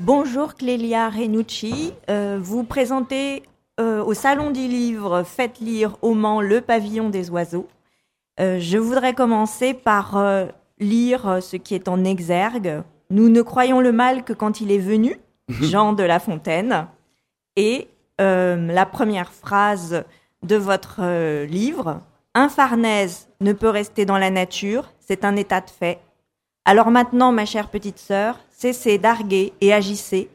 Bonjour Clélia Renucci, euh, vous présentez euh, au Salon du Livre Faites lire au Mans le pavillon des oiseaux. Euh, je voudrais commencer par lire ce qui est en exergue. Nous ne croyons le mal que quand il est venu, Jean de La Fontaine. Et la première phrase de votre livre, Un Farnèse ne peut rester dans la nature, c'est un état de fait. Alors maintenant, ma chère petite sœur, cessez d'arguer et agissez.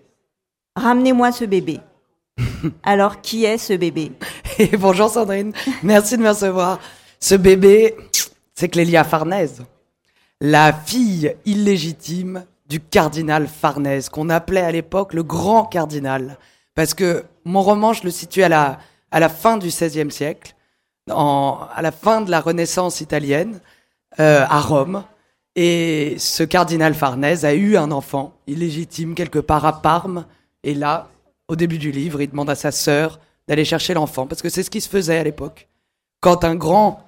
Ramenez-moi ce bébé. Alors, qui est ce bébé? Et bonjour Sandrine, merci de me recevoir. Ce bébé, c'est Clélia Farnèse, la fille illégitime du cardinal Farnèse, qu'on appelait à l'époque le grand cardinal. Parce que mon roman, je le situe à la, à la fin du XVIe siècle, en, à la fin de la Renaissance italienne, euh, à Rome. Et ce cardinal Farnèse a eu un enfant illégitime quelque part à Parme. Et là, au début du livre, il demande à sa sœur d'aller chercher l'enfant, parce que c'est ce qui se faisait à l'époque. Quand un grand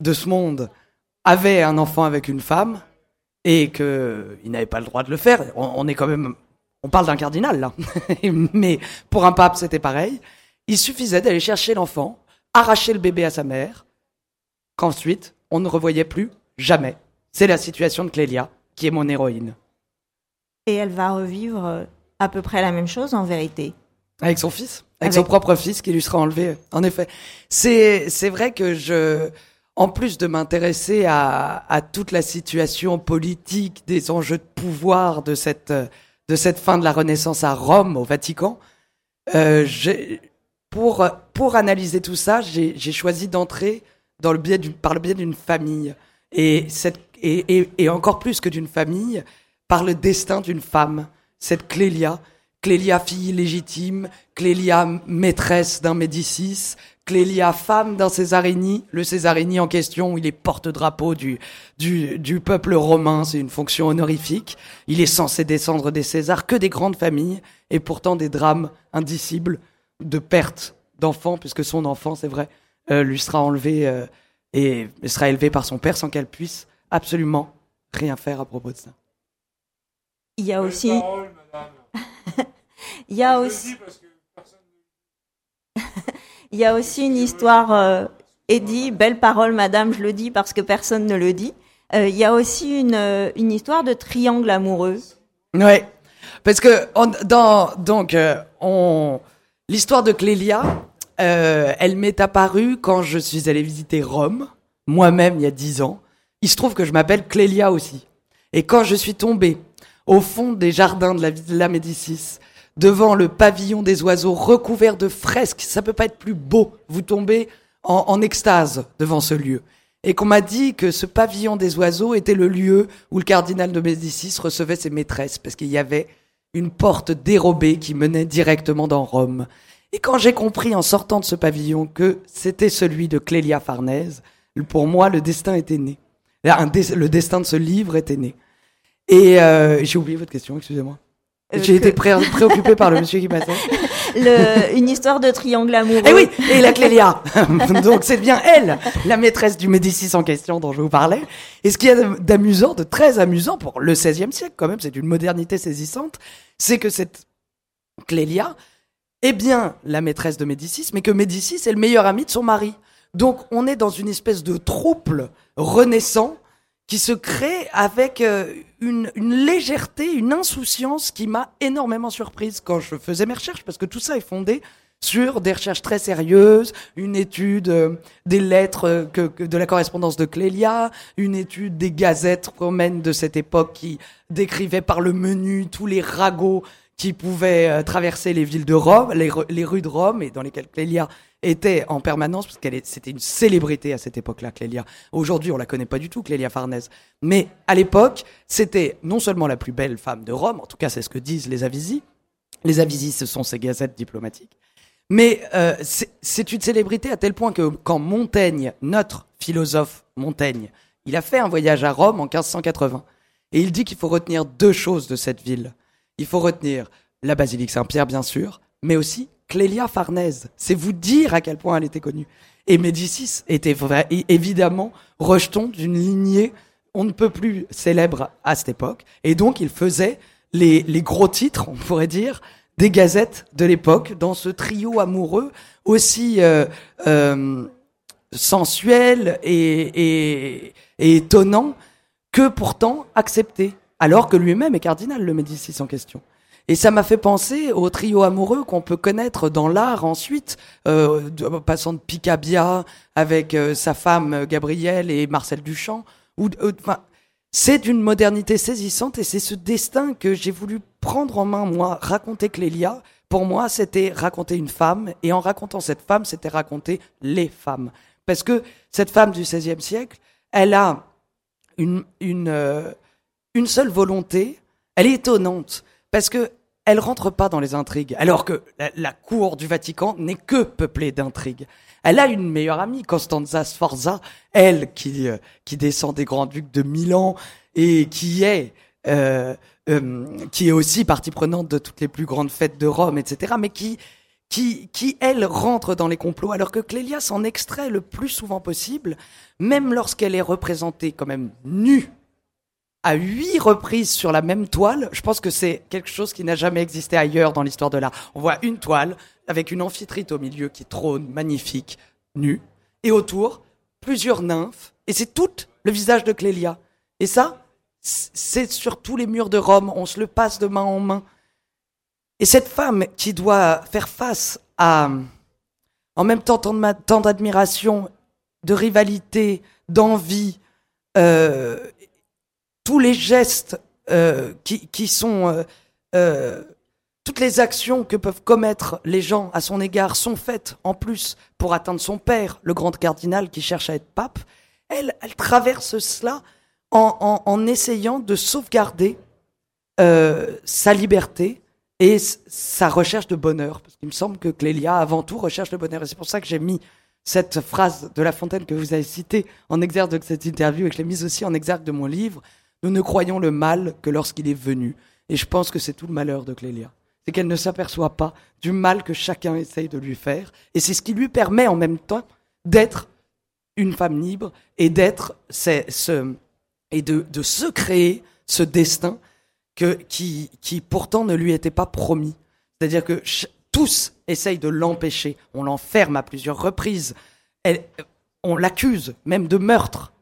de ce monde avait un enfant avec une femme, et qu'il n'avait pas le droit de le faire, on, est quand même... On parle d'un cardinal, là. Mais pour un pape, c'était pareil. Il suffisait d'aller chercher l'enfant, arracher le bébé à sa mère, qu'ensuite, on ne revoyait plus jamais. C'est la situation de Clélia, qui est mon héroïne. Et elle va revivre euh, à peu près la même chose en vérité. Avec son fils Avec, Avec- son propre fils qui lui sera enlevé, en effet. C'est, c'est vrai que je, en plus de m'intéresser à, à toute la situation politique, des enjeux de pouvoir de cette, de cette fin de la Renaissance à Rome, au Vatican, euh, pour, pour analyser tout ça, j'ai, choisi d'entrer dans le biais d'une, par le biais d'une famille. Et, cette, et, encore plus que d'une famille, par le destin d'une femme, cette Clélia, Clélia fille légitime, Clélia maîtresse d'un Médicis, Clélia femme d'un Césarini, le Césarini en question, il est porte-drapeau du peuple romain, c'est une fonction honorifique, il est censé descendre des Césars, que des grandes familles, et pourtant des drames indicibles de perte d'enfants, puisque son enfant, c'est vrai, euh, lui sera enlevé euh, et sera élevé par son père sans qu'elle puisse absolument rien faire à propos de ça. Il y a aussi, il y a aussi, il y a aussi une histoire. Euh, Eddie, belle parole, madame, je le dis parce que personne ne le dit. Euh, Il y a aussi une, euh, une histoire de triangle amoureux. Ouais, parce que on, dans donc euh, on l'histoire de Clélia, euh, elle m'est apparue quand je suis allé visiter Rome, moi-même il y a dix ans. Il se trouve que je m'appelle Clélia aussi, et quand je suis tombé au fond des jardins de la Médicis, devant le pavillon des oiseaux recouvert de fresques, ça peut pas être plus beau. Vous tombez en, en extase devant ce lieu. Et qu'on m'a dit que ce pavillon des oiseaux était le lieu où le cardinal de Médicis recevait ses maîtresses, parce qu'il y avait une porte dérobée qui menait directement dans Rome. Et quand j'ai compris en sortant de ce pavillon que c'était celui de Clélia Farnèse, pour moi, le destin était né. Des- le destin de ce livre était né. Et euh, j'ai oublié votre question, excusez-moi. Euh, J'ai que- été pré- préoccupé par le monsieur qui passait. Le- une histoire de triangle amoureux. Eh oui, et la Clélia. Donc c'est bien elle, la maîtresse du Médicis en question dont je vous parlais. Et ce qu'il y a d'amusant, de très amusant pour le XVIe siècle quand même, c'est d'une modernité saisissante, c'est que cette Clélia est bien la maîtresse de Médicis, mais que Médicis est le meilleur ami de son mari. Donc on est dans une espèce de trouble renaissant qui se crée avec euh, une, légèreté, une insouciance qui m'a énormément surprise quand je faisais mes recherches, parce que tout ça est fondé sur des recherches très sérieuses, une étude euh, des lettres euh, de la correspondance de Clélia, une étude des gazettes romaines de cette époque qui décrivaient par le menu tous les ragots qui pouvaient euh, traverser les villes de Rome, les, ru- les rues de Rome, et dans lesquelles Clélia était en permanence, parce qu'elle c'était une célébrité à cette époque-là, Clélia. Aujourd'hui, on la connaît pas du tout, Clélia Farnèse. Mais à l'époque, c'était non seulement la plus belle femme de Rome, en tout cas c'est ce que disent les Avisi. Les Avisi, ce sont ces gazettes diplomatiques. Mais euh, c'est une célébrité à tel point que quand Montaigne, notre philosophe Montaigne, il a fait un voyage à Rome en 1580, et il dit qu'il faut retenir deux choses de cette ville. Il faut retenir la basilique Saint-Pierre, bien sûr, mais aussi Clélia Farnèse. C'est vous dire à quel point elle était connue. Et Médicis était évidemment rejeton d'une lignée on ne peut plus célèbre à cette époque. Et donc, il faisait les, gros titres, on pourrait dire, des gazettes de l'époque, dans ce trio amoureux aussi euh, euh, sensuel et étonnant que pourtant accepté, alors que lui-même est cardinal, le Médicis en question. Et ça m'a fait penser au trio amoureux qu'on peut connaître dans l'art ensuite, euh, passant de Picabia avec euh, sa femme Gabrielle et Marcel Duchamp. Euh, c'est d'une modernité saisissante et c'est ce destin que j'ai voulu prendre en main, moi, raconter Clélia. Pour moi, c'était raconter une femme et en racontant cette femme, c'était raconter les femmes. Parce que cette femme du XVIe siècle, elle a une, une, euh, une seule volonté, elle est étonnante parce que elle rentre pas dans les intrigues, alors que la, cour du Vatican n'est que peuplée d'intrigues. Elle a une meilleure amie, Constanza Sforza, elle qui euh, qui descend des grands ducs de Milan et qui est euh, euh, qui est aussi partie prenante de toutes les plus grandes fêtes de Rome, etc. Mais qui qui qui elle rentre dans les complots, alors que Clélia s'en extrait le plus souvent possible, même lorsqu'elle est représentée quand même nue à huit reprises sur la même toile, je pense que c'est quelque chose qui n'a jamais existé ailleurs dans l'histoire de l'art. On voit une toile avec une amphitrite au milieu qui trône magnifique, nue, et autour plusieurs nymphes, et c'est tout le visage de Clélia. Et ça, c'est sur tous les murs de Rome, on se le passe de main en main. Et cette femme qui doit faire face à, en même temps, tant d'admiration, de rivalité, d'envie, euh, tous les gestes euh, qui, sont euh, euh, toutes les actions que peuvent commettre les gens à son égard sont faites en plus pour atteindre son père, le grand cardinal qui cherche à être pape. Elle, elle traverse cela en, essayant de sauvegarder sa liberté et sa recherche de bonheur. Parce qu'il me semble que Clélia, avant tout, recherche le bonheur. Et c'est pour ça que j'ai mis cette phrase de La Fontaine que vous avez citée en exergue de cette interview et que je l'ai mise aussi en exergue de mon livre. Nous ne croyons le mal que lorsqu'il est venu. Et je pense que c'est tout le malheur de Clélia. C'est qu'elle ne s'aperçoit pas du mal que chacun essaye de lui faire. Et c'est ce qui lui permet en même temps d'être une femme libre et d'être ce, et de, se créer ce destin que, qui, qui pourtant ne lui était pas promis. C'est-à-dire que tous essayent de l'empêcher. On l'enferme à plusieurs reprises. On l'accuse même de meurtre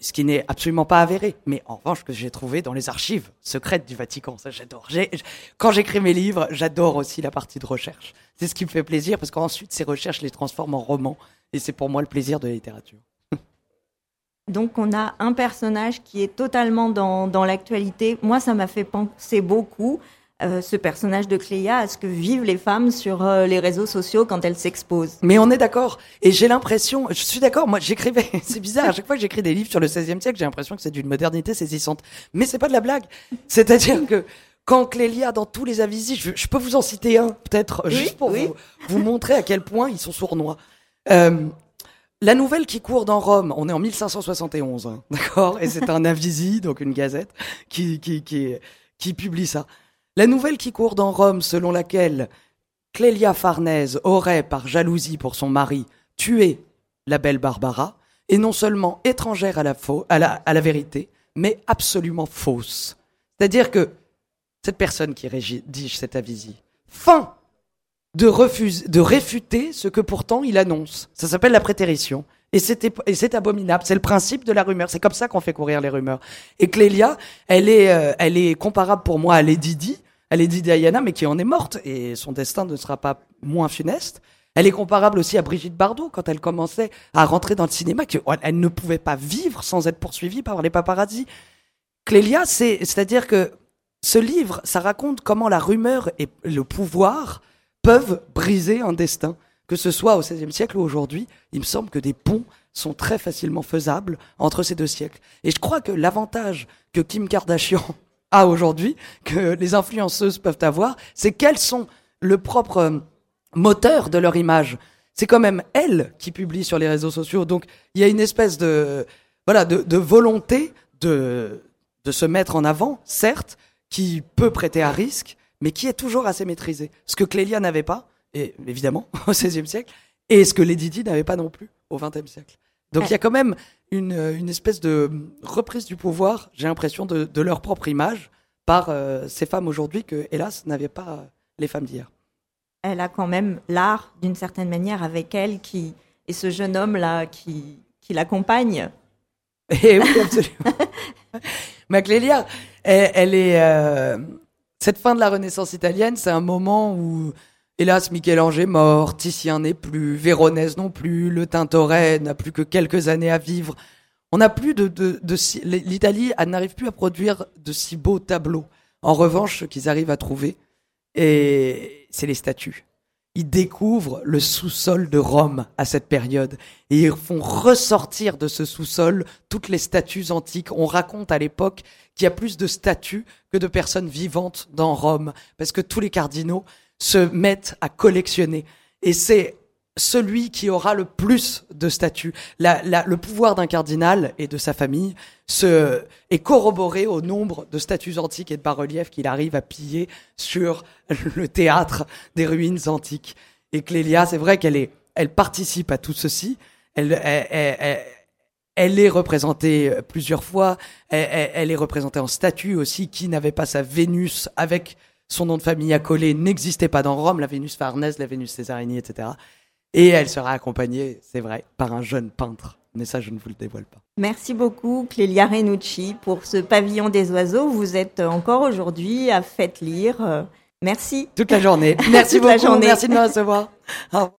ce qui n'est absolument pas avéré, mais en revanche que j'ai trouvé dans les archives secrètes du Vatican. Ça, j'adore. Quand j'écris mes livres, j'adore aussi la partie de recherche. C'est ce qui me fait plaisir parce qu'ensuite ces recherches les transforment en romans et c'est pour moi le plaisir de la littérature. Donc on a un personnage qui est totalement dans, dans l'actualité. Moi, ça m'a fait penser beaucoup euh, ce personnage de Cléa à ce que vivent les femmes sur euh, les réseaux sociaux quand elles s'exposent? Mais on est d'accord. Et j'ai l'impression, je suis d'accord, moi j'écrivais, c'est bizarre, à chaque fois que j'écris des livres sur le XVIe siècle, j'ai l'impression que c'est d'une modernité saisissante. Mais c'est pas de la blague. C'est-à-dire que quand Clélia, dans tous les avis, je, peux vous en citer un, peut-être, juste pour vous, vous, montrer à quel point ils sont sournois. Euh, la nouvelle qui court dans Rome, on est en 1571, hein, d'accord? Et c'est un avisi, donc une gazette, qui, qui, qui, qui publie ça. La nouvelle qui court dans Rome selon laquelle Clélia Farnèse aurait, par jalousie pour son mari, tué la belle Barbara, est non seulement étrangère à la, vérité, mais absolument fausse. C'est-à-dire que cette personne qui rédige cet avisi fin de, refuser, de réfuter ce que pourtant il annonce. Ça s'appelle la prétérition. Et c'est abominable. C'est le principe de la rumeur. C'est comme ça qu'on fait courir les rumeurs. Et Clélia, elle est, euh, elle est comparable pour moi à Lady Di, à Lady Diana, mais qui en est morte. Et son destin ne sera pas moins funeste. Elle est comparable aussi à Brigitte Bardot quand elle commençait à rentrer dans le cinéma, qu'elle ne pouvait pas vivre sans être poursuivie par les paparazzis. Clélia, c'est, c'est-à-dire que ce livre, ça raconte comment la rumeur et le pouvoir peuvent briser un destin que ce soit au XVIe siècle ou aujourd'hui, il me semble que des ponts sont très facilement faisables entre ces deux siècles. Et je crois que l'avantage que Kim Kardashian a aujourd'hui, que les influenceuses peuvent avoir, c'est qu'elles sont le propre euh, moteur de leur image. C'est quand même elles qui publient sur les réseaux sociaux. Donc il y a une espèce de voilà de, volonté de de se mettre en avant, certes, qui peut prêter à risque, mais qui est toujours assez maîtrisée. Ce que Clélia n'avait pas, et évidemment au XVIe siècle, et ce que les Didi n'avaient pas non plus au XXe siècle. Donc il y a quand même une, une espèce de reprise du pouvoir, j'ai l'impression, de, de, leur propre image, par euh, ces femmes aujourd'hui que, hélas, n'avaient pas les femmes d'hier. Elle a quand même l'art, d'une certaine manière, avec elle, qui et ce jeune homme-là qui, qui l'accompagne. Et oui, absolument. Maclélia, elle, elle est. euh, cette fin de la Renaissance italienne, c'est un moment où, hélas, Michel-Ange est mort, Titien n'est plus, Véronèse non plus, le Tintoret n'a plus que quelques années à vivre. On n'a plus de, de, de l'Italie n'arrive plus à produire de si beaux tableaux. En revanche, ce qu'ils arrivent à trouver, et c'est les statues. Ils découvrent le sous-sol de Rome à cette période et ils font ressortir de ce sous-sol toutes les statues antiques. On raconte à l'époque qu'il y a plus de statues que de personnes vivantes dans Rome parce que tous les cardinaux se mettent à collectionner et c'est celui qui aura le plus de statues. Le pouvoir d'un cardinal et de sa famille se, est corroboré au nombre de statues antiques et de bas-reliefs qu'il arrive à piller sur le théâtre des ruines antiques. Et Clélia, c'est vrai qu'elle est, elle participe à tout ceci. Elle, elle, est représentée plusieurs fois. Elle est représentée en statue aussi. Qui n'avait pas sa Vénus avec son nom de famille accolé n'existait pas dans Rome. La Vénus Farnèse, la Vénus Césarini, etc. Et elle sera accompagnée, c'est vrai, par un jeune peintre. Mais ça, je ne vous le dévoile pas. Merci beaucoup, Clélia Renucci, pour ce pavillon des oiseaux. Vous êtes encore aujourd'hui à Faites lire. Merci. Toute la journée. Merci beaucoup. journée. Merci de me recevoir. Au revoir.